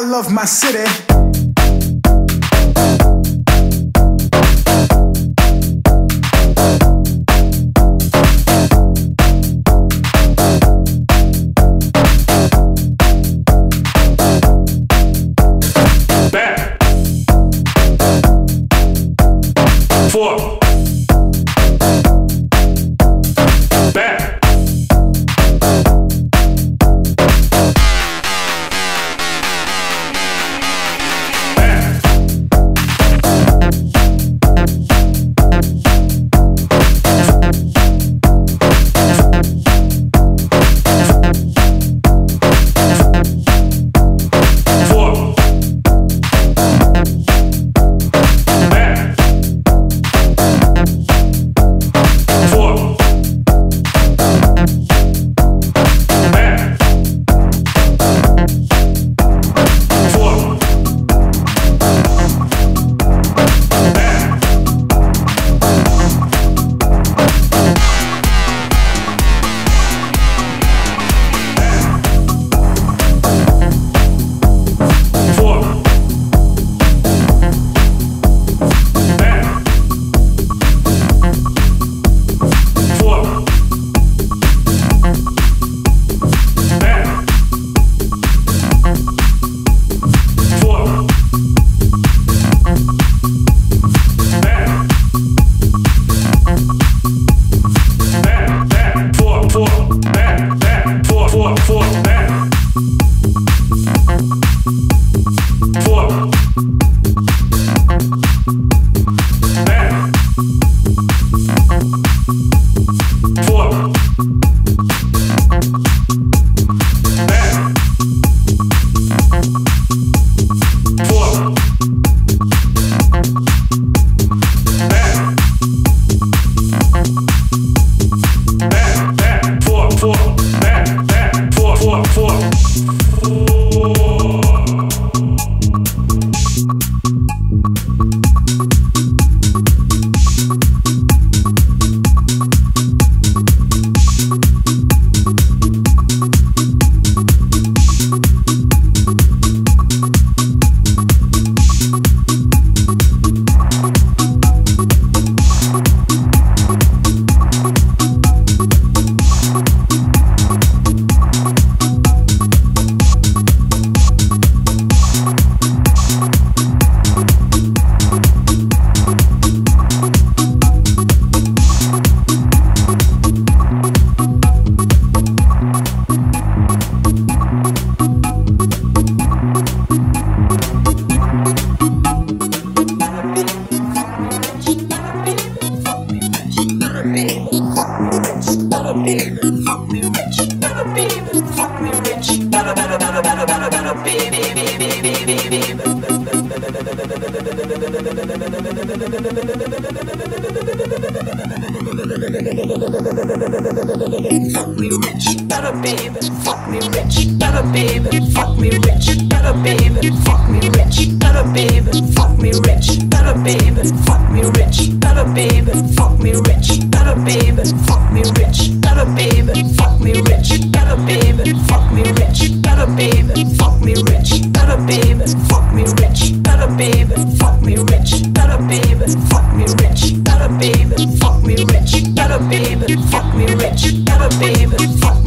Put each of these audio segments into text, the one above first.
I love my city. To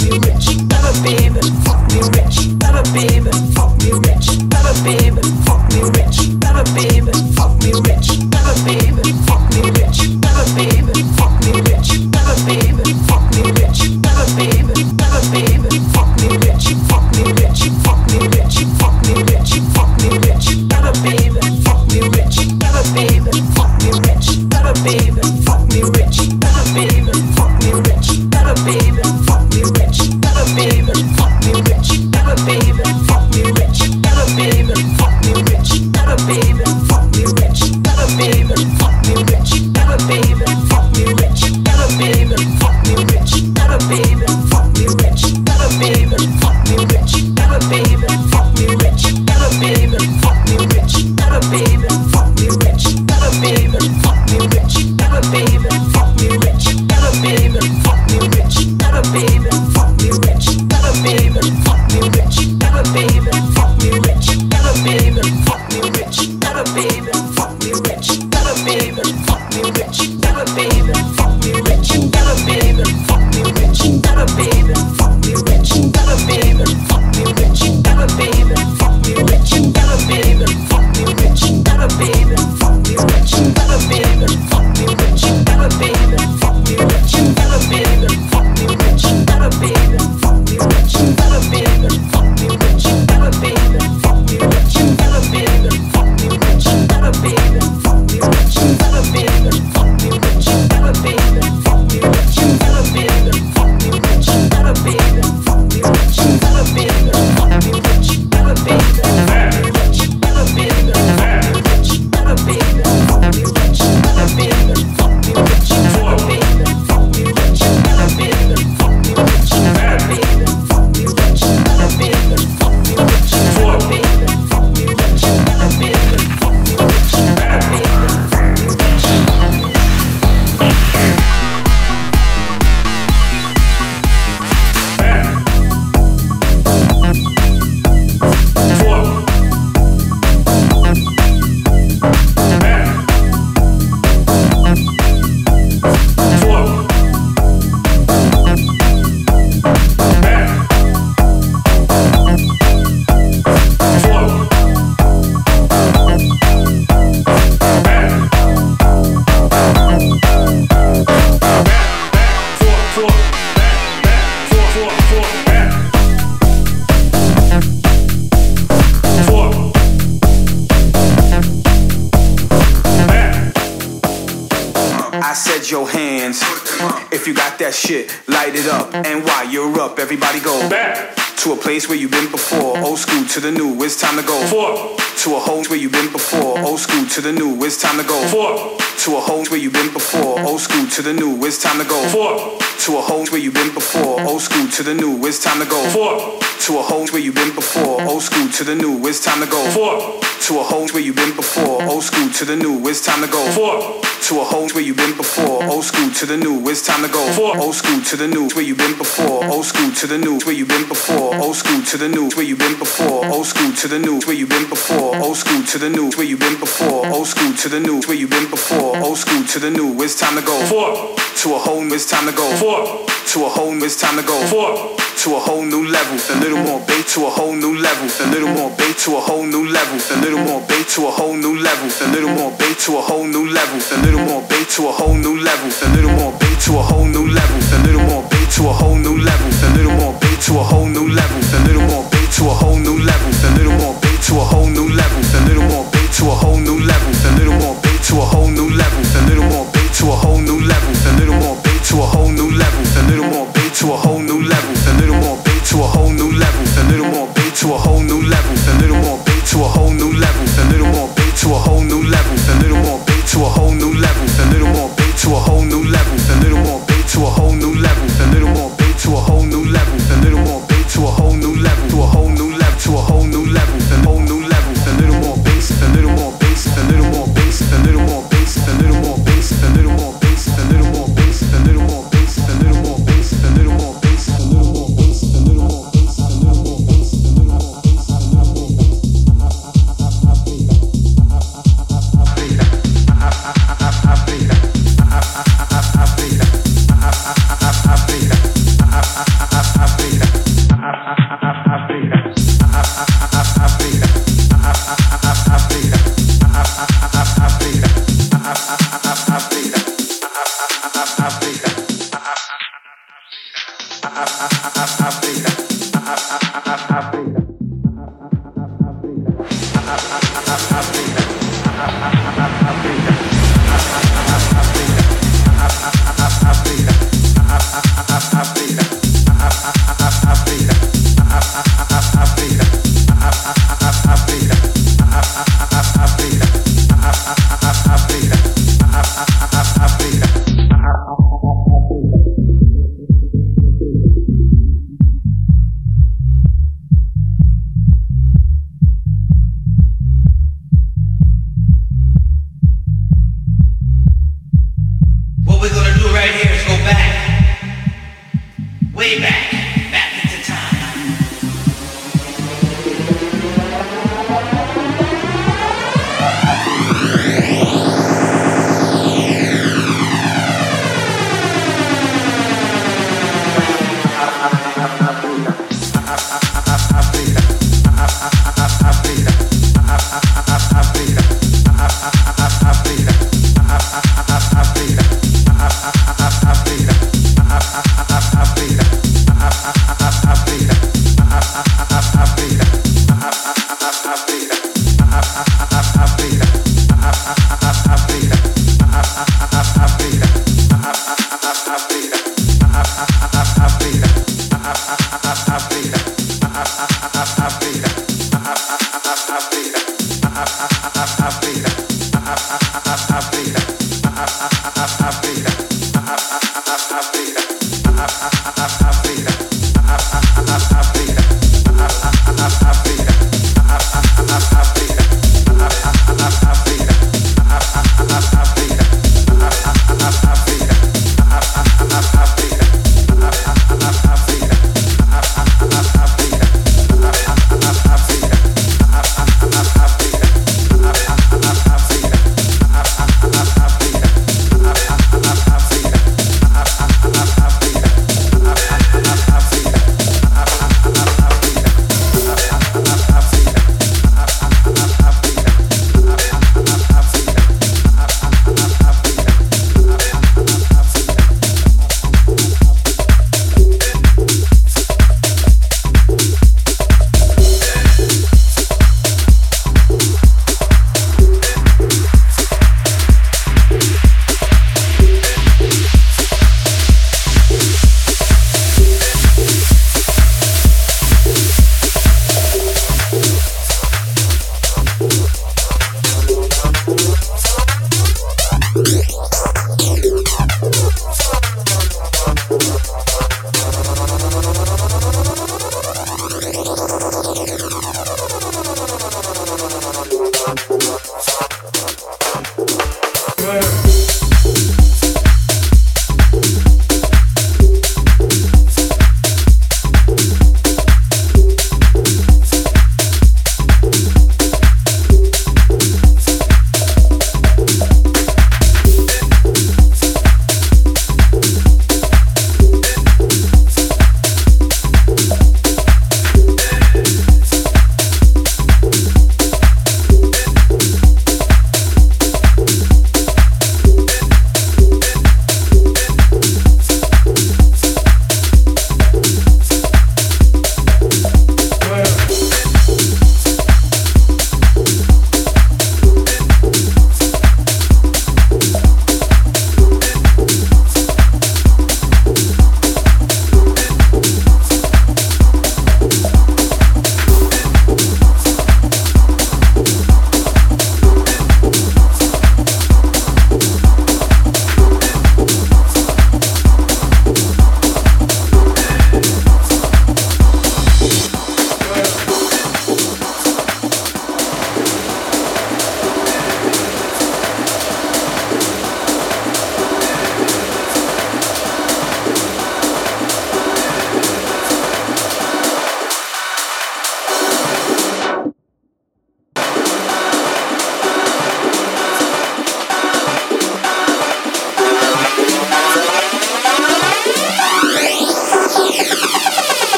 it's time to go. Four. To a whole, new, it's time to go. Four. To a whole new level, a little more bait to a whole new level, a little more bait to a whole new level, a little more bait to a whole new level, a little more bait to a whole new level, a little more bait to a whole new level, a little more bait to a whole new level, a little more bait to a whole new level, a little more bait to a whole new level, a little more bait to a whole new level, a little more bait to a whole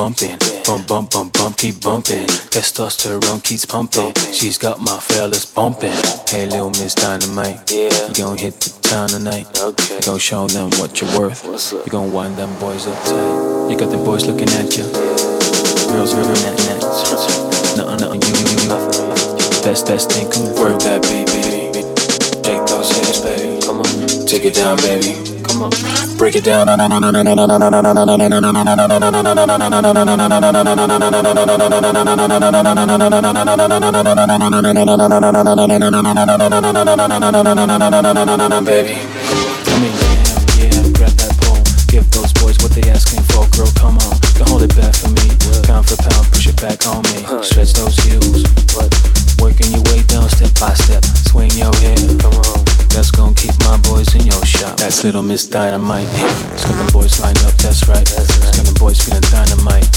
bumping. Bump, bump, bump, bump, keep bumping. Testosterone keeps pumping. She's got my fellas bumping. Hey, little Miss Dynamite. Yeah. You gon' hit the town tonight. Okay. You gon' show them what you're worth. You gon' wind them boys up tight. You got them boys looking at you. Girls looking at that. Nothing, nothing, you, you, you. Best, best thing could work that, baby. Take those hitters, baby. Come on. Take it down, baby. Come on. Break it down. Baby. Little Miss Dynamite. Screaming boys line up, that's right. Screaming boys feeling. Dynamite.